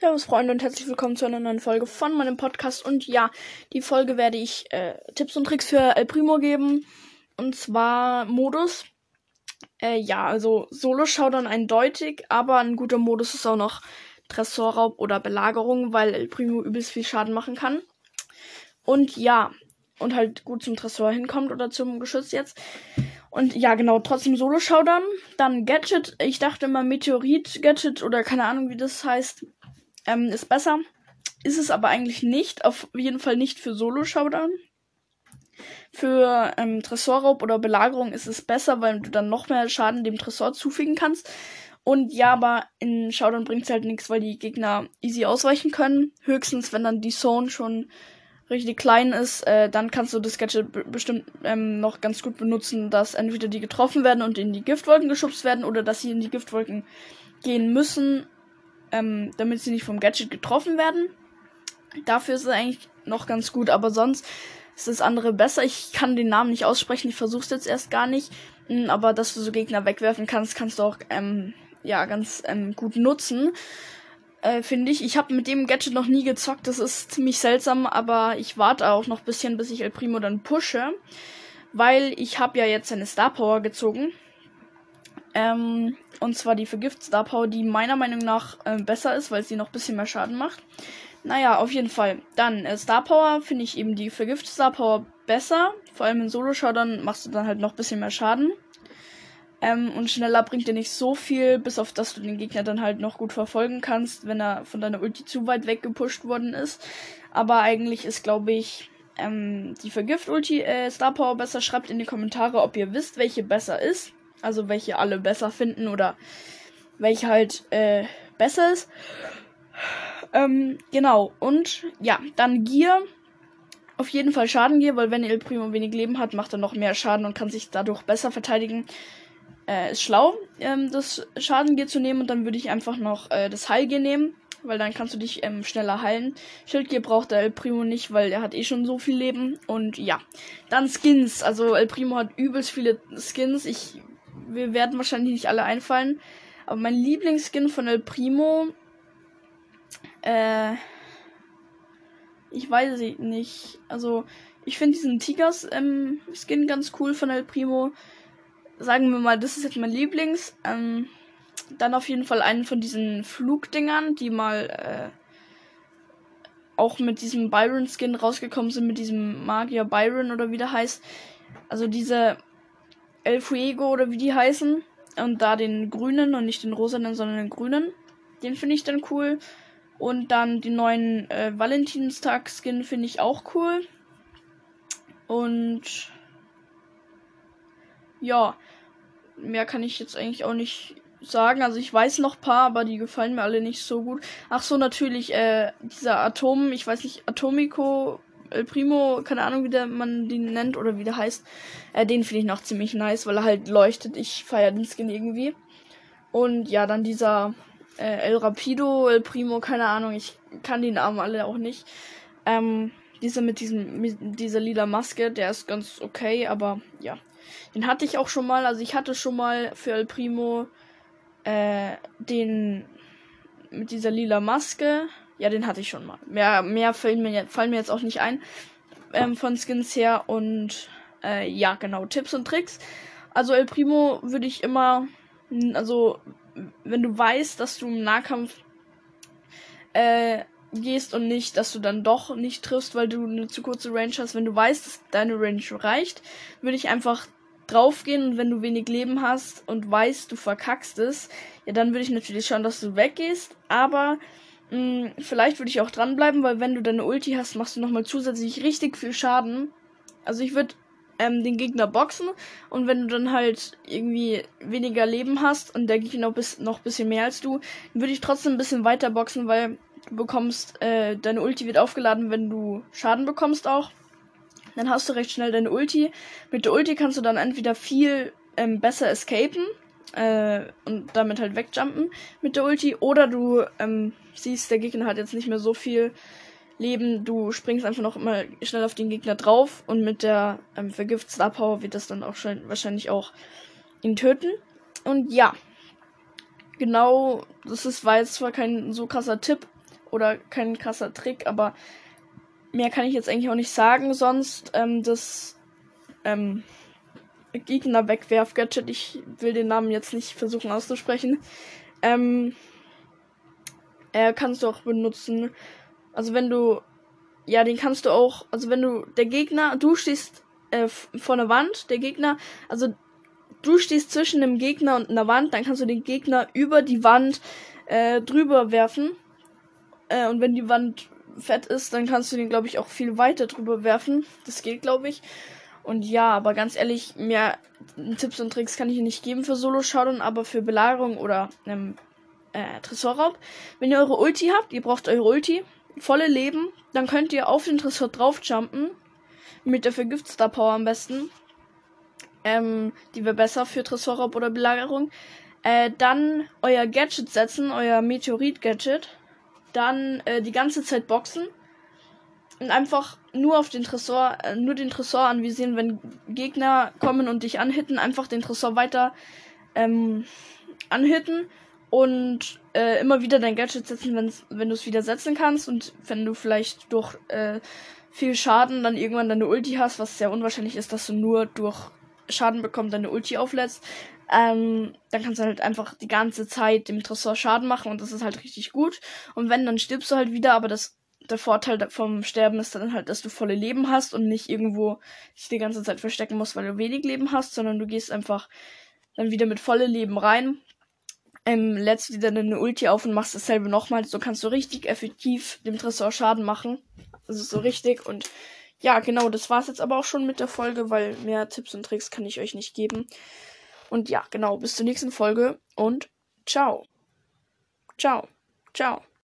Servus Freunde und herzlich willkommen zu einer neuen Folge von meinem Podcast. Und ja, die Folge werde ich äh, Tipps und Tricks für El Primo geben. Und zwar Modus. Äh, ja, also Solo-Showdown eindeutig, aber ein guter Modus ist auch noch Tresorraub oder Belagerung, weil El Primo übelst viel Schaden machen kann. Und ja, und halt gut zum Tresor hinkommt oder zum Geschütz jetzt. Und ja, genau, trotzdem Solo-Showdown. Dann Gadget. Ich dachte immer Meteorit-Gadget oder keine Ahnung, wie das heißt ähm, ist besser. Ist es aber eigentlich nicht. Auf jeden Fall nicht für Solo-Showdown. Für ähm, Tresorraub oder Belagerung ist es besser, weil du dann noch mehr Schaden dem Tresor zufügen kannst. Und ja, aber in Showdown bringt es halt nichts, weil die Gegner easy ausweichen können. Höchstens, wenn dann die Zone schon richtig klein ist, äh, dann kannst du das Gadget bestimmt ähm, noch ganz gut benutzen, dass entweder die getroffen werden und in die Giftwolken geschubst werden oder dass sie in die Giftwolken gehen müssen ähm, damit sie nicht vom Gadget getroffen werden. Dafür ist es eigentlich noch ganz gut, aber sonst ist das andere besser. Ich kann den Namen nicht aussprechen, ich versuche es jetzt erst gar nicht. Hm, aber dass du so Gegner wegwerfen kannst, kannst du auch ähm, ja ganz ähm, gut nutzen. Äh, Finde ich. Ich habe mit dem Gadget noch nie gezockt. Das ist ziemlich seltsam, aber ich warte auch noch bisschen, bis ich El Primo dann pushe. Weil ich habe ja jetzt seine Star Power gezogen. Ähm, und zwar die Vergift Star Power, die meiner Meinung nach äh, besser ist, weil sie noch ein bisschen mehr Schaden macht. Naja, auf jeden Fall. Dann äh, Star Power finde ich eben die Vergift Star Power besser. Vor allem in Solo-Showdown machst du dann halt noch ein bisschen mehr Schaden. Ähm, und schneller bringt dir nicht so viel, bis auf dass du den Gegner dann halt noch gut verfolgen kannst, wenn er von deiner Ulti zu weit weggepusht worden ist. Aber eigentlich ist, glaube ich, ähm, die Vergift-Ulti äh, Star Power besser. Schreibt in die Kommentare, ob ihr wisst, welche besser ist. Also welche alle besser finden oder welche halt äh, besser ist. Ähm, genau. Und ja, dann Gier. Auf jeden Fall Schaden Gier, weil wenn El Primo wenig Leben hat, macht er noch mehr Schaden und kann sich dadurch besser verteidigen. Äh, ist schlau, ähm, das Schadengier zu nehmen und dann würde ich einfach noch äh, das Heilgier nehmen, weil dann kannst du dich ähm, schneller heilen. Schildgier braucht der El Primo nicht, weil er hat eh schon so viel Leben und ja. Dann Skins, also El Primo hat übelst viele Skins. Ich wir werden wahrscheinlich nicht alle einfallen. Aber mein Lieblingsskin von El Primo. Äh. Ich weiß es nicht. Also, ich finde diesen Tigers-Skin ähm, ganz cool von El Primo. Sagen wir mal, das ist jetzt mein Lieblings. Ähm, dann auf jeden Fall einen von diesen Flugdingern, die mal äh, auch mit diesem Byron-Skin rausgekommen sind, mit diesem Magier Byron oder wie der heißt. Also diese El Fuego oder wie die heißen. Und da den grünen und nicht den rosanen, sondern den grünen. Den finde ich dann cool. Und dann die neuen äh, Valentinstag-Skin finde ich auch cool. Und ja, mehr kann ich jetzt eigentlich auch nicht sagen. Also ich weiß noch paar, aber die gefallen mir alle nicht so gut. Ach so, natürlich, äh, dieser Atom, ich weiß nicht, Atomico El Primo, keine Ahnung, wie der man den nennt oder wie der heißt. Äh, den finde ich noch ziemlich nice, weil er halt leuchtet. Ich feiere den Skin irgendwie. Und ja, dann dieser äh, El Rapido, El Primo, keine Ahnung, ich kann die Namen alle auch nicht. Ähm, dieser mit diesem, mit dieser lila Maske, der ist ganz okay, aber ja. Den hatte ich auch schon mal, also ich hatte schon mal für El Primo äh, den mit dieser lila Maske ja, den hatte ich schon mal. Mehr, mehr fallen mir, fallen mir jetzt auch nicht ein ähm, von Skins her. Und äh, ja, genau, Tipps und Tricks. Also El Primo würde ich immer, also wenn du weißt, dass du im Nahkampf äh, gehst und nicht, dass du dann doch nicht triffst, weil du eine zu kurze Range hast, wenn du weißt, dass deine Range reicht, würde ich einfach draufgehen und wenn du wenig Leben hast und weißt, du verkackst es, ja, dann würde ich natürlich schauen, dass du weggehst, aber Mh, hm, vielleicht würde ich auch dranbleiben, weil wenn du deine Ulti hast, machst du nochmal zusätzlich richtig viel Schaden. Also ich würde ähm, den Gegner boxen und wenn du dann halt irgendwie weniger Leben hast und der Gegner noch, noch bisschen mehr als du, würde ich trotzdem ein bisschen weiter boxen, weil du bekommst, äh, deine Ulti wird aufgeladen, wenn du Schaden bekommst auch. Dann hast du recht schnell deine Ulti. Mit der Ulti kannst du dann entweder viel ähm, besser escapen äh, und damit halt wegjumpen mit der Ulti. Oder du ähm, siehst, der Gegner hat jetzt nicht mehr so viel Leben. Du springst einfach noch immer schnell auf den Gegner drauf und mit der ähm, Vergift Star Power wird das dann auch schon wahrscheinlich auch ihn töten. Und ja, genau, das ist, war jetzt zwar kein so krasser Tipp, oder kein krasser Trick, aber mehr kann ich jetzt eigentlich auch nicht sagen. Sonst ähm, das ähm, Gegner wegwerf Gadget. Ich will den Namen jetzt nicht versuchen auszusprechen. Ähm, äh, kannst du auch benutzen. Also wenn du, ja, den kannst du auch, also wenn du, der Gegner, du stehst äh, vor einer Wand, der Gegner, also du stehst zwischen dem Gegner und einer Wand, dann kannst du den Gegner über die Wand äh, drüber werfen. Äh, und wenn die Wand fett ist, dann kannst du den, glaube ich, auch viel weiter drüber werfen. Das geht, glaube ich. Und ja, aber ganz ehrlich, mehr Tipps und Tricks kann ich nicht geben für Solo-Showdown, aber für Belagerung oder ähm, äh, Tresorraub. Wenn ihr eure Ulti habt, ihr braucht eure Ulti, volle Leben, dann könnt ihr auf den Tresor draufjumpen. Mit der Vergiftstar Power am besten. Ähm, die wäre besser für Tresorraub oder Belagerung. Äh, dann euer Gadget setzen, euer Meteorit-Gadget. Dann äh, die ganze Zeit boxen. Und einfach nur auf den Tresor, äh, nur den Tresor anvisieren, wenn Gegner kommen und dich anhitten, einfach den Tresor weiter ähm, anhitten und äh, immer wieder dein Gadget setzen, wenn's, wenn du es wieder setzen kannst und wenn du vielleicht durch äh, viel Schaden dann irgendwann deine Ulti hast, was sehr unwahrscheinlich ist, dass du nur durch Schaden bekommen deine Ulti auflädst, ähm, dann kannst du halt einfach die ganze Zeit dem Tresor Schaden machen und das ist halt richtig gut. Und wenn, dann stirbst du halt wieder, aber das der Vorteil vom Sterben ist dann halt, dass du volle Leben hast und nicht irgendwo dich die ganze Zeit verstecken musst, weil du wenig Leben hast, sondern du gehst einfach dann wieder mit volle Leben rein ähm, lädst wieder deine Ulti auf und machst dasselbe nochmal. So kannst du richtig effektiv dem Tresor Schaden machen. Ist so richtig. Und ja, genau, das war's jetzt aber auch schon mit der Folge, weil mehr Tipps und Tricks kann ich euch nicht geben. Und ja, genau, bis zur nächsten Folge und ciao. Ciao. Ciao.